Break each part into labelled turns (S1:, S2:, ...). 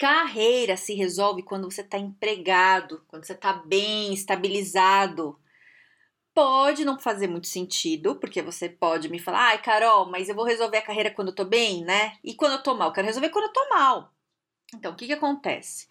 S1: Carreira se resolve quando você está empregado, quando você está bem, estabilizado. Pode não fazer muito sentido, porque você pode me falar, ai, Carol, mas eu vou resolver a carreira quando eu tô bem, né? E quando eu tô mal? Eu quero resolver quando eu tô mal. Então, o que que acontece?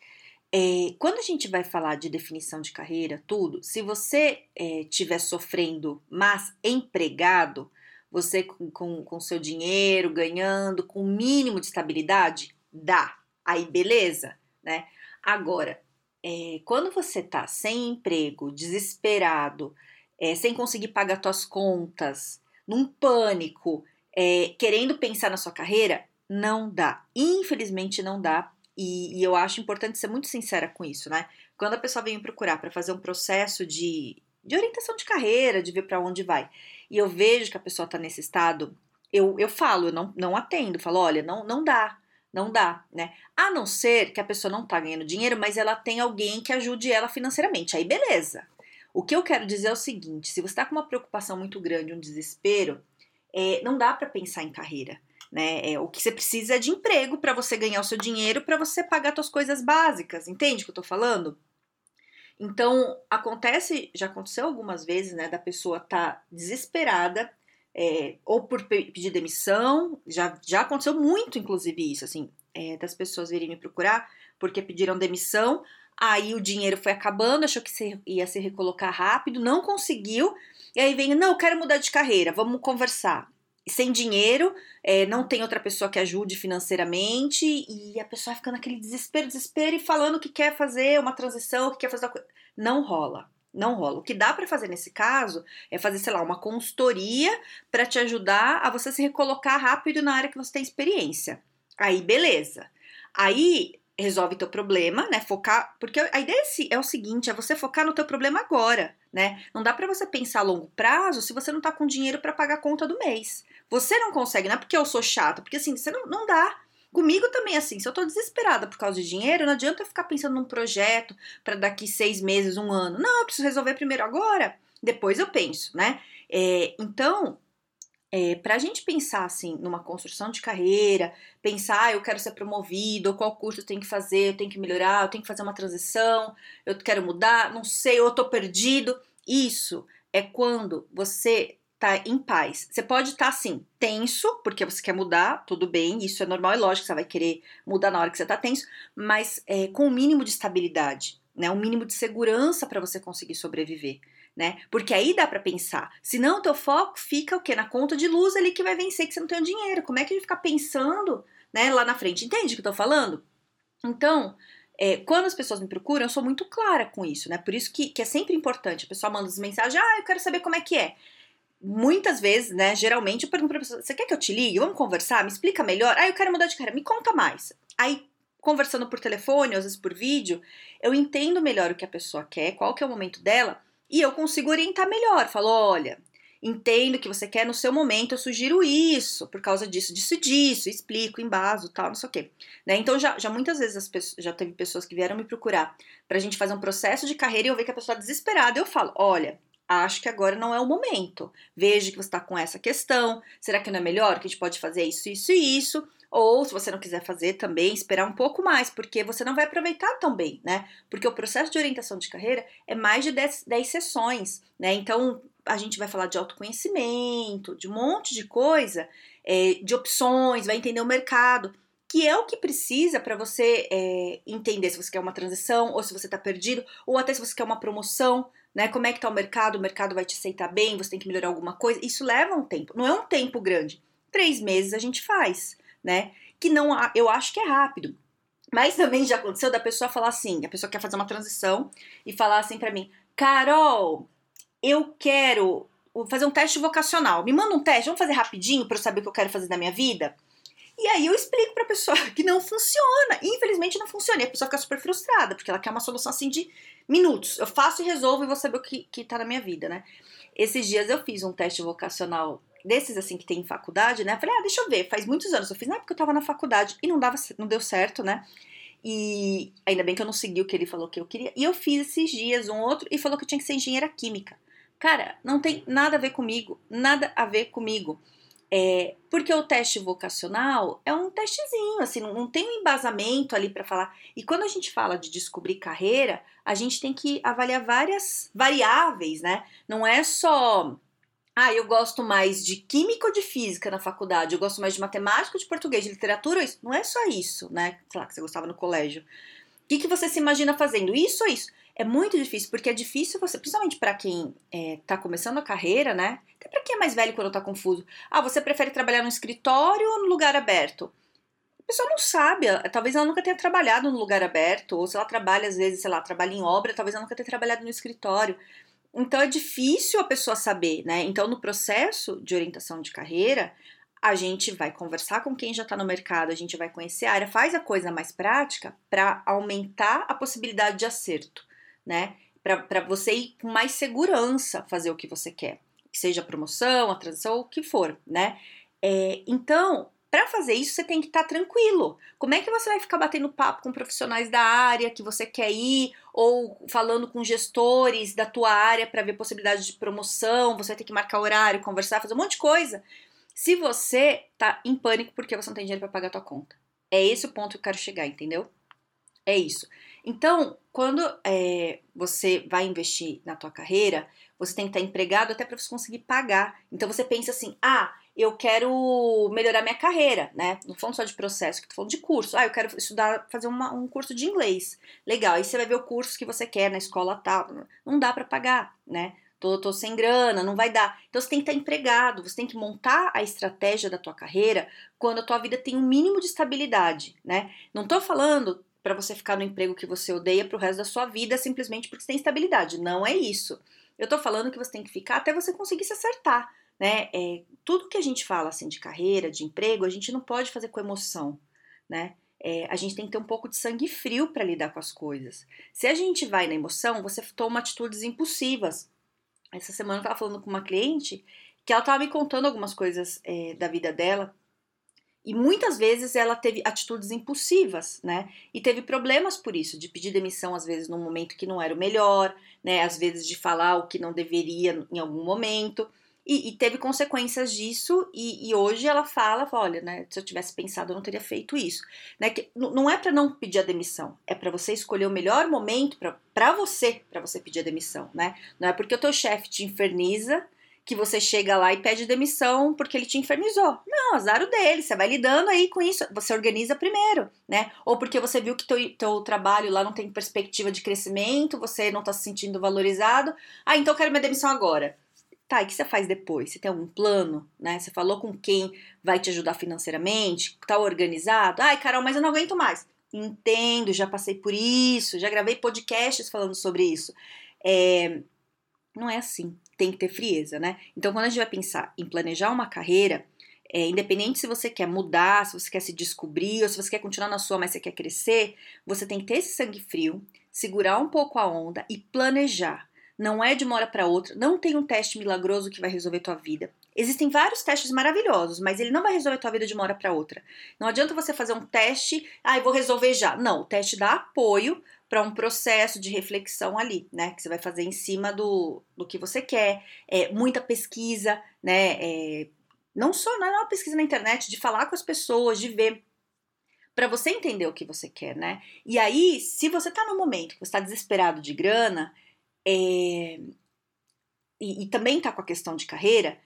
S1: É, quando a gente vai falar de definição de carreira, tudo, se você estiver é, sofrendo, mas empregado, você com, com, com seu dinheiro, ganhando, com o mínimo de estabilidade, dá aí beleza, né? Agora, é, quando você tá sem emprego, desesperado, é, sem conseguir pagar suas contas, num pânico, é, querendo pensar na sua carreira, não dá. Infelizmente não dá. E, e, eu acho importante ser muito sincera com isso, né? Quando a pessoa vem me procurar para fazer um processo de, de orientação de carreira, de ver para onde vai, e eu vejo que a pessoa está nesse estado, eu, eu falo, eu não, não atendo, falo, olha, não, não dá. Não dá, né? A não ser que a pessoa não tá ganhando dinheiro, mas ela tem alguém que ajude ela financeiramente. Aí beleza. O que eu quero dizer é o seguinte: se você está com uma preocupação muito grande, um desespero, é, não dá para pensar em carreira. Né? É, o que você precisa é de emprego para você ganhar o seu dinheiro, para você pagar suas coisas básicas. Entende o que eu tô falando? Então, acontece, já aconteceu algumas vezes, né, da pessoa tá desesperada, é, ou por pedir demissão, já, já aconteceu muito, inclusive, isso, assim, é, das pessoas virem me procurar porque pediram demissão, aí o dinheiro foi acabando, achou que ia se recolocar rápido, não conseguiu, e aí vem, não, eu quero mudar de carreira, vamos conversar. Sem dinheiro, é, não tem outra pessoa que ajude financeiramente, e a pessoa fica naquele desespero, desespero, e falando que quer fazer uma transição, que quer fazer uma coisa. Não rola. Não rola. O que dá para fazer nesse caso é fazer, sei lá, uma consultoria para te ajudar a você se recolocar rápido na área que você tem experiência. Aí, beleza. Aí resolve teu problema, né? Focar, porque a ideia é, é o seguinte, é você focar no teu problema agora, né? Não dá para você pensar a longo prazo se você não tá com dinheiro para pagar a conta do mês. Você não consegue, não é porque eu sou chata, porque assim, você não, não dá. Comigo também, assim, se eu tô desesperada por causa de dinheiro, não adianta eu ficar pensando num projeto para daqui seis meses, um ano. Não, eu preciso resolver primeiro agora, depois eu penso, né? É, então, é, para a gente pensar assim numa construção de carreira, pensar, ah, eu quero ser promovido, qual curso eu tenho que fazer, eu tenho que melhorar, eu tenho que fazer uma transição, eu quero mudar, não sei, eu tô perdido. Isso é quando você tá em paz. Você pode estar tá, assim, tenso, porque você quer mudar, tudo bem, isso é normal e lógico, você vai querer mudar na hora que você tá tenso, mas é, com o um mínimo de estabilidade, né? Um mínimo de segurança para você conseguir sobreviver. Né? Porque aí dá para pensar. Senão o teu foco fica o quê? Na conta de luz ali que vai vencer que você não tem o dinheiro. Como é que gente fica pensando, né, lá na frente? Entende o que eu tô falando? Então, é, quando as pessoas me procuram, eu sou muito clara com isso, né? Por isso que, que é sempre importante. A pessoa manda as mensagens, ah, eu quero saber como é que é muitas vezes, né, geralmente eu pergunto pra pessoa, você quer que eu te ligue? Vamos conversar? Me explica melhor? Ah, eu quero mudar de carreira, me conta mais. Aí, conversando por telefone, às vezes por vídeo, eu entendo melhor o que a pessoa quer, qual que é o momento dela, e eu consigo orientar melhor. Falo, olha, entendo que você quer no seu momento, eu sugiro isso, por causa disso, disso disso, explico, embaso, tal, não sei o quê. Né? Então, já, já muitas vezes as pessoas, já teve pessoas que vieram me procurar pra gente fazer um processo de carreira e eu ver que a pessoa é desesperada, eu falo, olha, acho que agora não é o momento. Veja que você está com essa questão. Será que não é melhor que a gente pode fazer isso, isso e isso? Ou, se você não quiser fazer também, esperar um pouco mais, porque você não vai aproveitar tão bem, né? Porque o processo de orientação de carreira é mais de 10, 10 sessões, né? Então, a gente vai falar de autoconhecimento, de um monte de coisa, é, de opções, vai entender o mercado, que é o que precisa para você é, entender se você quer uma transição, ou se você está perdido, ou até se você quer uma promoção, né? Como é que tá o mercado? O mercado vai te aceitar bem? Você tem que melhorar alguma coisa? Isso leva um tempo. Não é um tempo grande. Três meses a gente faz, né? Que não, eu acho que é rápido. Mas também já aconteceu da pessoa falar assim, a pessoa quer fazer uma transição e falar assim para mim, Carol, eu quero fazer um teste vocacional. Me manda um teste, vamos fazer rapidinho para eu saber o que eu quero fazer na minha vida. E aí eu explico pra pessoa que não funciona. Infelizmente não funciona. E a pessoa fica super frustrada, porque ela quer uma solução assim de minutos. Eu faço e resolvo e vou saber o que, que tá na minha vida, né? Esses dias eu fiz um teste vocacional desses assim que tem em faculdade, né? Falei, ah, deixa eu ver, faz muitos anos eu fiz, na época eu tava na faculdade e não dava, não deu certo, né? E ainda bem que eu não segui o que ele falou que eu queria. E eu fiz esses dias um outro e falou que eu tinha que ser engenheira química. Cara, não tem nada a ver comigo, nada a ver comigo. É, porque o teste vocacional é um testezinho, assim, não, tem um embasamento ali para falar. E quando a gente fala de descobrir carreira, a gente tem que avaliar várias variáveis, né? Não é só ah, eu gosto mais de química ou de física na faculdade, eu gosto mais de matemática, de português, de literatura, isso não é só isso, né? Sei lá, que você gostava no colégio. O que, que você se imagina fazendo? Isso ou isso? É muito difícil, porque é difícil você, principalmente para quem é, tá começando a carreira, né? Até para quem é mais velho quando tá confuso. Ah, você prefere trabalhar no escritório ou no lugar aberto? A pessoa não sabe, talvez ela nunca tenha trabalhado no lugar aberto, ou se ela trabalha, às vezes, sei lá, trabalha em obra, talvez ela nunca tenha trabalhado no escritório. Então é difícil a pessoa saber, né? Então, no processo de orientação de carreira, a gente vai conversar com quem já está no mercado, a gente vai conhecer a área, faz a coisa mais prática para aumentar a possibilidade de acerto, né? Para você ir com mais segurança fazer o que você quer, que seja a promoção, a transição, o que for, né? É, então, para fazer isso, você tem que estar tá tranquilo. Como é que você vai ficar batendo papo com profissionais da área que você quer ir, ou falando com gestores da tua área para ver possibilidade de promoção? Você vai ter que marcar horário, conversar, fazer um monte de coisa. Se você tá em pânico porque você não tem dinheiro para pagar a tua conta. É esse o ponto que eu quero chegar, entendeu? É isso. Então, quando é, você vai investir na tua carreira, você tem que estar empregado até para você conseguir pagar. Então você pensa assim: ah, eu quero melhorar minha carreira, né? Não falando só de processo, que tô falando de curso. Ah, eu quero estudar, fazer uma, um curso de inglês. Legal, aí você vai ver o curso que você quer na escola tal. Não dá para pagar, né? Tô, tô sem grana, não vai dar. Então você tem que estar empregado, você tem que montar a estratégia da tua carreira quando a tua vida tem um mínimo de estabilidade, né? Não tô falando para você ficar no emprego que você odeia pro resto da sua vida simplesmente porque você tem estabilidade. Não é isso. Eu tô falando que você tem que ficar até você conseguir se acertar né? É, tudo que a gente fala assim de carreira, de emprego, a gente não pode fazer com emoção, né? É, a gente tem que ter um pouco de sangue frio para lidar com as coisas. Se a gente vai na emoção, você toma atitudes impulsivas. Essa semana eu estava falando com uma cliente que ela estava me contando algumas coisas é, da vida dela e muitas vezes ela teve atitudes impulsivas, né? E teve problemas por isso, de pedir demissão às vezes num momento que não era o melhor, né? Às vezes de falar o que não deveria em algum momento. E, e teve consequências disso, e, e, hoje ela fala, olha, né, se eu tivesse pensado, eu não teria feito isso. Né, que, não é para não pedir a demissão, é para você escolher o melhor momento para você, para você pedir a demissão, né? Não é porque o teu chefe te inferniza que você chega lá e pede demissão porque ele te infernizou. Não, azar o dele, você vai lidando aí com isso, você organiza primeiro, né? Ou porque você viu que teu, teu trabalho lá não tem perspectiva de crescimento, você não tá se sentindo valorizado. Ah, então eu quero minha demissão agora. Tá, e o que você faz depois? Você tem algum plano, né? Você falou com quem vai te ajudar financeiramente? Tá organizado? Ai, Carol, mas eu não aguento mais. Entendo, já passei por isso, já gravei podcasts falando sobre isso. É, não é assim, tem que ter frieza, né? Então, quando a gente vai pensar em planejar uma carreira, é, independente se você quer mudar, se você quer se descobrir, ou se você quer continuar na sua, mas você quer crescer, você tem que ter esse sangue frio, segurar um pouco a onda e planejar não é de uma hora para outra, não tem um teste milagroso que vai resolver tua vida. Existem vários testes maravilhosos, mas ele não vai resolver tua vida de uma hora para outra. Não adianta você fazer um teste, ah, eu vou resolver já. Não, o teste dá apoio para um processo de reflexão ali, né? Que você vai fazer em cima do, do que você quer. É, muita pesquisa, né? É, não só não é uma pesquisa na internet, de falar com as pessoas, de ver para você entender o que você quer, né? E aí, se você tá no momento que você está desesperado de grana, é, e, e também está com a questão de carreira,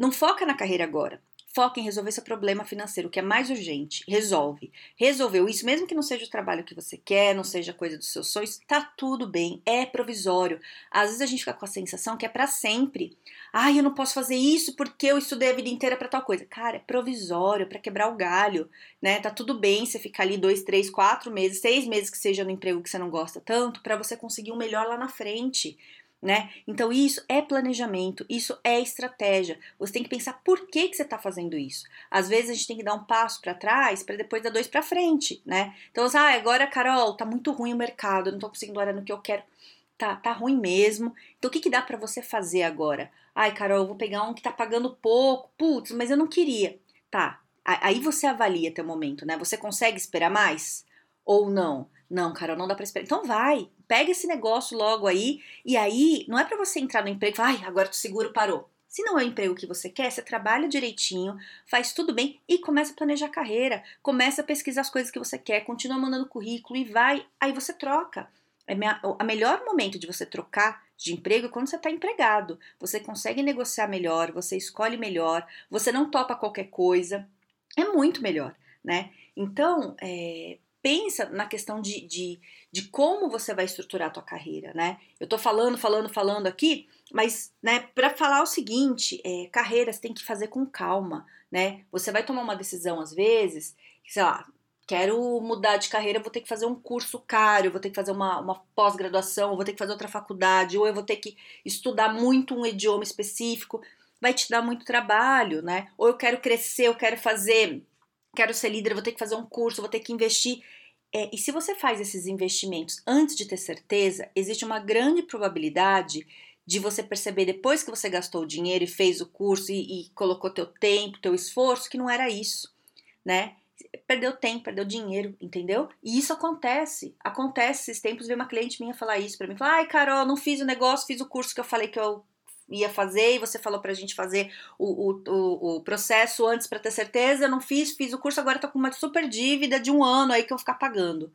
S1: não foca na carreira agora. Foca em resolver seu problema financeiro, que é mais urgente. Resolve. Resolveu isso, mesmo que não seja o trabalho que você quer, não seja coisa dos seus sonhos, tá tudo bem, é provisório. Às vezes a gente fica com a sensação que é para sempre. Ai, eu não posso fazer isso porque eu estudei a vida inteira para tal coisa. Cara, é provisório, para quebrar o galho, né? Tá tudo bem você ficar ali dois, três, quatro meses, seis meses que seja no emprego que você não gosta tanto, para você conseguir um melhor lá na frente. Né? Então isso é planejamento, isso é estratégia. Você tem que pensar por que, que você está fazendo isso. Às vezes a gente tem que dar um passo para trás para depois dar dois para frente, né? Então, ah, agora, Carol, tá muito ruim o mercado, eu não tô conseguindo olhar no que eu quero. Tá, tá ruim mesmo. Então o que, que dá para você fazer agora? Ai, Carol, eu vou pegar um que tá pagando pouco. Putz, mas eu não queria. Tá. Aí você avalia teu momento, né? Você consegue esperar mais? Ou não? Não, Carol, não dá pra esperar. Então vai, pega esse negócio logo aí. E aí, não é para você entrar no emprego e agora o seguro parou. Se não é o emprego que você quer, você trabalha direitinho, faz tudo bem e começa a planejar a carreira, começa a pesquisar as coisas que você quer, continua mandando currículo e vai, aí você troca. É a melhor momento de você trocar de emprego é quando você está empregado. Você consegue negociar melhor, você escolhe melhor, você não topa qualquer coisa. É muito melhor, né? Então, é, pensa na questão de, de, de, como você vai estruturar a tua carreira, né? Eu tô falando, falando, falando aqui, mas, né, para falar o seguinte, é, carreira você tem que fazer com calma, né? Você vai tomar uma decisão às vezes, sei lá, quero mudar de carreira, vou ter que fazer um curso caro, vou ter que fazer uma, uma pós-graduação, vou ter que fazer outra faculdade, ou eu vou ter que estudar muito um idioma específico, vai te dar muito trabalho, né? Ou eu quero crescer, eu quero fazer quero ser líder, vou ter que fazer um curso, vou ter que investir. É, e se você faz esses investimentos antes de ter certeza, existe uma grande probabilidade de você perceber depois que você gastou o dinheiro e fez o curso e, e colocou teu tempo, teu esforço, que não era isso, né? Perdeu tempo, perdeu dinheiro, entendeu? E isso acontece. Acontece. Esses tempos veio uma cliente minha falar isso para mim. Falar, ai, Carol, não fiz o negócio, fiz o curso que eu falei que eu ia fazer e você falou pra gente fazer o, o, o, o processo antes para ter certeza. Eu não fiz, fiz o curso, agora tô com uma super dívida de um ano aí que eu vou ficar pagando,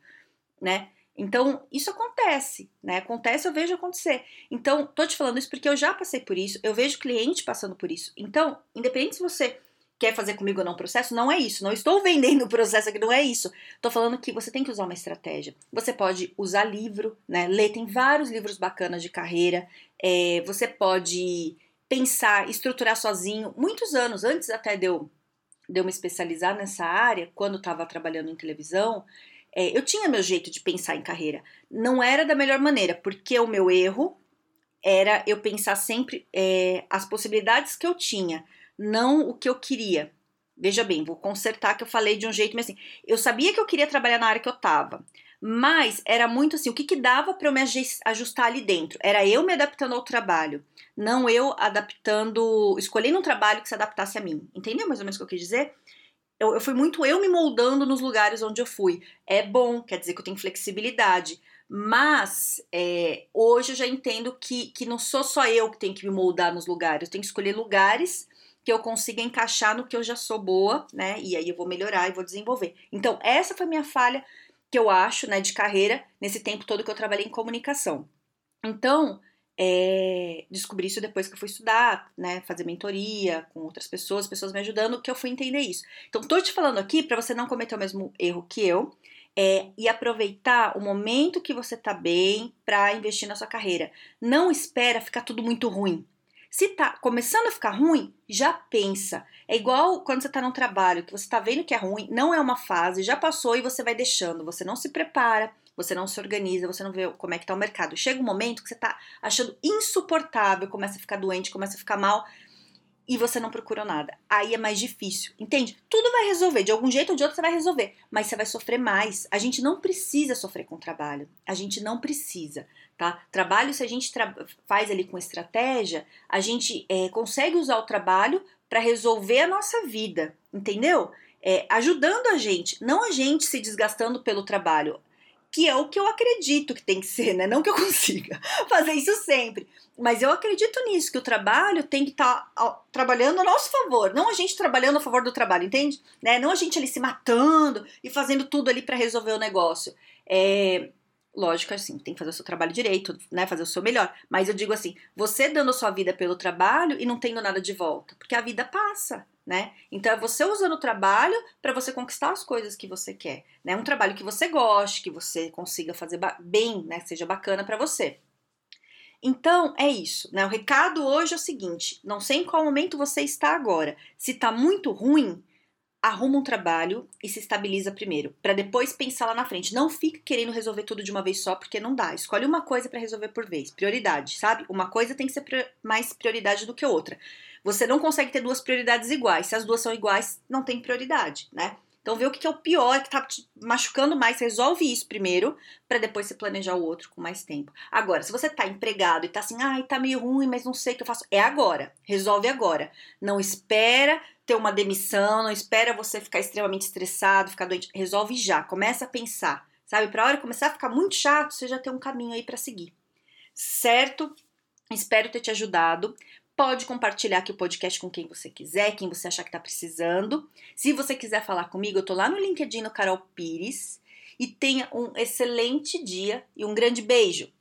S1: né? Então, isso acontece, né? Acontece, eu vejo acontecer. Então, tô te falando isso porque eu já passei por isso, eu vejo cliente passando por isso. Então, independente se você quer fazer comigo ou não processo, não é isso. Não estou vendendo o processo aqui, não é isso. Estou falando que você tem que usar uma estratégia. Você pode usar livro, né? Ler, tem vários livros bacanas de carreira. É, você pode pensar, estruturar sozinho. Muitos anos, antes até de eu, de eu me especializar nessa área, quando estava trabalhando em televisão, é, eu tinha meu jeito de pensar em carreira. Não era da melhor maneira, porque o meu erro era eu pensar sempre é, as possibilidades que eu tinha não o que eu queria. Veja bem, vou consertar que eu falei de um jeito, mas assim, eu sabia que eu queria trabalhar na área que eu tava, mas era muito assim, o que, que dava para eu me ajustar ali dentro? Era eu me adaptando ao trabalho, não eu adaptando, escolhendo um trabalho que se adaptasse a mim. Entendeu mais ou menos o que eu quis dizer? Eu, eu fui muito eu me moldando nos lugares onde eu fui. É bom, quer dizer que eu tenho flexibilidade. Mas é, hoje eu já entendo que, que não sou só eu que tenho que me moldar nos lugares, eu tenho que escolher lugares que eu consiga encaixar no que eu já sou boa, né? E aí eu vou melhorar e vou desenvolver. Então, essa foi minha falha que eu acho, né, de carreira nesse tempo todo que eu trabalhei em comunicação. Então, é, descobri isso depois que eu fui estudar, né, fazer mentoria com outras pessoas, pessoas me ajudando, que eu fui entender isso. Então, tô te falando aqui para você não cometer o mesmo erro que eu, é, e aproveitar o momento que você tá bem para investir na sua carreira. Não espera ficar tudo muito ruim. Se tá começando a ficar ruim, já pensa. É igual quando você tá num trabalho que você tá vendo que é ruim, não é uma fase, já passou e você vai deixando, você não se prepara, você não se organiza, você não vê como é que tá o mercado. Chega um momento que você tá achando insuportável, começa a ficar doente, começa a ficar mal, e você não procurou nada. Aí é mais difícil, entende? Tudo vai resolver, de algum jeito ou de outro você vai resolver, mas você vai sofrer mais. A gente não precisa sofrer com trabalho, a gente não precisa, tá? Trabalho, se a gente faz ali com estratégia, a gente é, consegue usar o trabalho para resolver a nossa vida, entendeu? É, ajudando a gente, não a gente se desgastando pelo trabalho que é o que eu acredito que tem que ser, né? Não que eu consiga fazer isso sempre, mas eu acredito nisso, que o trabalho tem que estar tá trabalhando a nosso favor, não a gente trabalhando a favor do trabalho, entende? Né? Não a gente ali se matando e fazendo tudo ali para resolver o negócio. É, lógico, assim, tem que fazer o seu trabalho direito, né? Fazer o seu melhor. Mas eu digo assim, você dando a sua vida pelo trabalho e não tendo nada de volta, porque a vida passa né? Então é você usando o trabalho para você conquistar as coisas que você quer, né? Um trabalho que você goste, que você consiga fazer bem, né? Seja bacana para você. Então é isso, né? O recado hoje é o seguinte: não sei em qual momento você está agora. Se tá muito ruim, arruma um trabalho e se estabiliza primeiro, para depois pensar lá na frente. Não fique querendo resolver tudo de uma vez só, porque não dá. Escolhe uma coisa para resolver por vez. Prioridade, sabe? Uma coisa tem que ser mais prioridade do que outra. Você não consegue ter duas prioridades iguais. Se as duas são iguais, não tem prioridade, né? Então vê o que é o pior, que tá te machucando mais, resolve isso primeiro, para depois você planejar o outro com mais tempo. Agora, se você tá empregado e tá assim, ai, tá meio ruim, mas não sei o que eu faço, é agora. Resolve agora. Não espera ter uma demissão, não espera você ficar extremamente estressado, ficar doente. Resolve já, começa a pensar. Sabe, pra hora começar a ficar muito chato, você já tem um caminho aí para seguir. Certo? Espero ter te ajudado. Pode compartilhar aqui o podcast com quem você quiser, quem você achar que está precisando. Se você quiser falar comigo, eu tô lá no LinkedIn no Carol Pires. E tenha um excelente dia e um grande beijo!